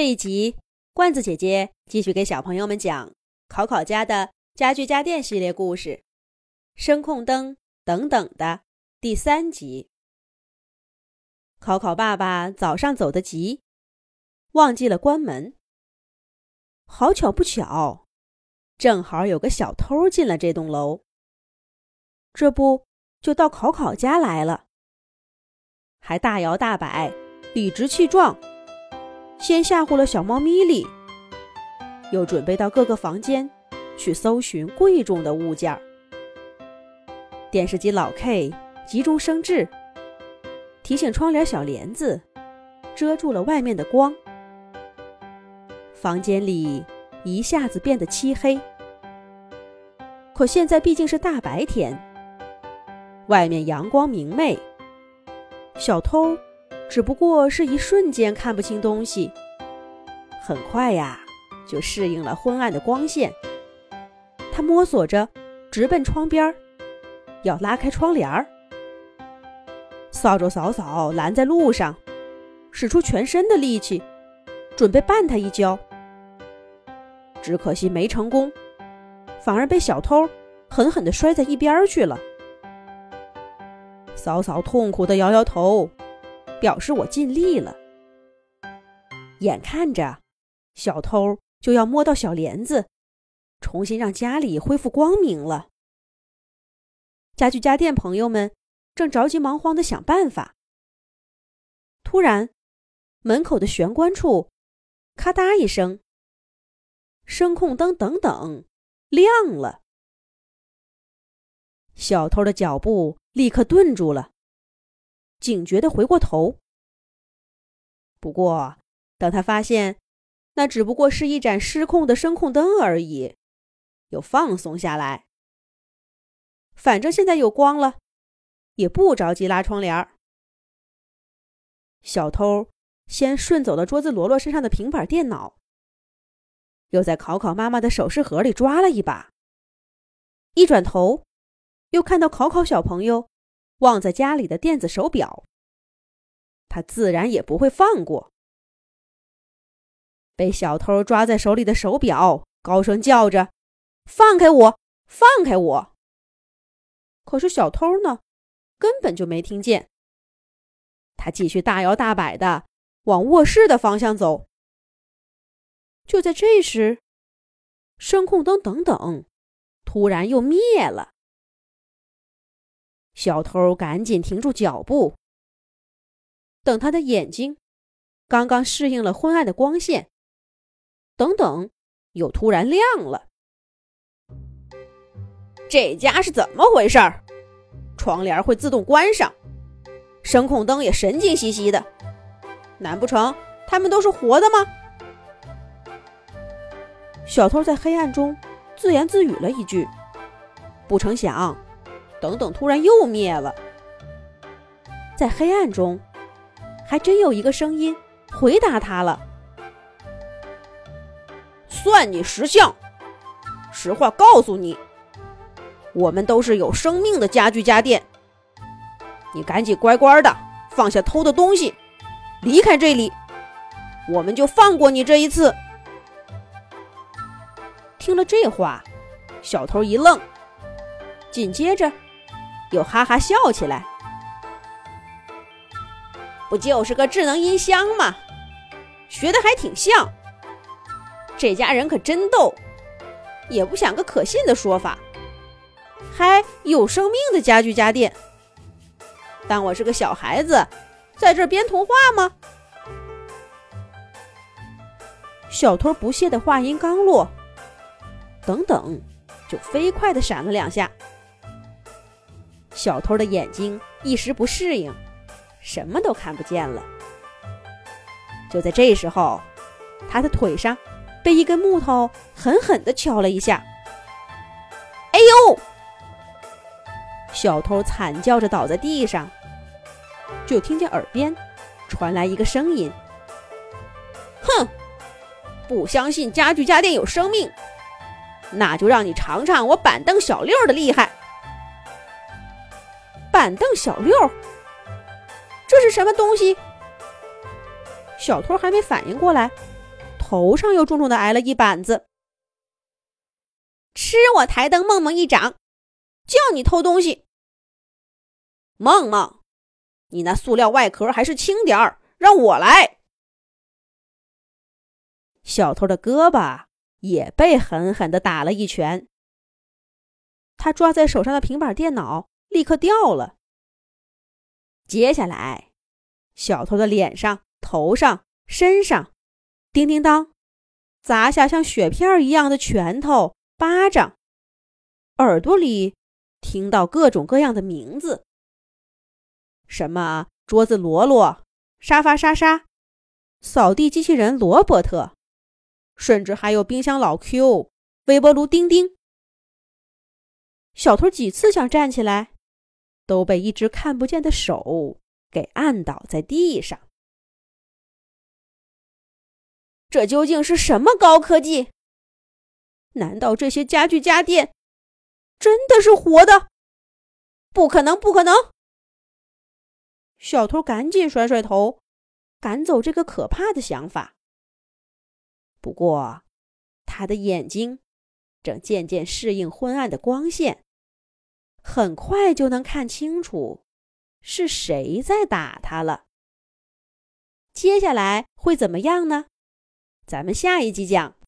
这一集，罐子姐姐继续给小朋友们讲考考家的家具家电系列故事《声控灯等等》的第三集。考考爸爸早上走得急，忘记了关门。好巧不巧，正好有个小偷进了这栋楼，这不就到考考家来了，还大摇大摆，理直气壮。先吓唬了小猫咪咪，又准备到各个房间去搜寻贵重的物件儿。电视机老 K 急中生智，提醒窗帘小帘子遮住了外面的光，房间里一下子变得漆黑。可现在毕竟是大白天，外面阳光明媚，小偷。只不过是一瞬间看不清东西，很快呀就适应了昏暗的光线。他摸索着直奔窗边，要拉开窗帘儿。扫帚嫂嫂拦在路上，使出全身的力气，准备绊他一跤。只可惜没成功，反而被小偷狠狠地摔在一边去了。嫂嫂痛苦地摇摇头。表示我尽力了。眼看着小偷就要摸到小帘子，重新让家里恢复光明了。家具家电朋友们正着急忙慌的想办法。突然，门口的玄关处，咔嗒一声，声控灯等等亮了。小偷的脚步立刻顿住了。警觉的回过头，不过当他发现那只不过是一盏失控的声控灯而已，又放松下来。反正现在有光了，也不着急拉窗帘。小偷先顺走了桌子罗罗身上的平板电脑，又在考考妈妈的首饰盒里抓了一把。一转头，又看到考考小朋友。忘在家里的电子手表，他自然也不会放过。被小偷抓在手里的手表，高声叫着：“放开我，放开我！”可是小偷呢，根本就没听见。他继续大摇大摆的往卧室的方向走。就在这时，声控灯等等，突然又灭了。小偷赶紧停住脚步，等他的眼睛刚刚适应了昏暗的光线，等等，又突然亮了。这家是怎么回事？窗帘会自动关上，声控灯也神经兮兮的，难不成他们都是活的吗？小偷在黑暗中自言自语了一句，不成想。等等，突然又灭了。在黑暗中，还真有一个声音回答他了：“算你识相。实话告诉你，我们都是有生命的家具家电。你赶紧乖乖的放下偷的东西，离开这里，我们就放过你这一次。”听了这话，小偷一愣，紧接着。又哈哈笑起来，不就是个智能音箱吗？学的还挺像。这家人可真逗，也不想个可信的说法，还有生命的家具家电。当我是个小孩子，在这编童话吗？小偷不屑的话音刚落，等等，就飞快的闪了两下。小偷的眼睛一时不适应，什么都看不见了。就在这时候，他的腿上被一根木头狠狠地敲了一下。“哎呦！”小偷惨叫着倒在地上，就听见耳边传来一个声音：“哼，不相信家具家电有生命，那就让你尝尝我板凳小六的厉害。”板凳小六，这是什么东西？小偷还没反应过来，头上又重重的挨了一板子。吃我台灯梦梦一掌，叫你偷东西！梦梦，你那塑料外壳还是轻点儿，让我来。小偷的胳膊也被狠狠的打了一拳，他抓在手上的平板电脑立刻掉了。接下来，小偷的脸上、头上、身上，叮叮当，砸下像雪片一样的拳头、巴掌，耳朵里听到各种各样的名字，什么桌子罗罗、沙发莎莎、扫地机器人罗伯特，甚至还有冰箱老 Q、微波炉叮叮。小偷几次想站起来。都被一只看不见的手给按倒在地上。这究竟是什么高科技？难道这些家具家电真的是活的？不可能，不可能！小偷赶紧甩甩头，赶走这个可怕的想法。不过，他的眼睛正渐渐适应昏暗的光线。很快就能看清楚是谁在打他了。接下来会怎么样呢？咱们下一集讲。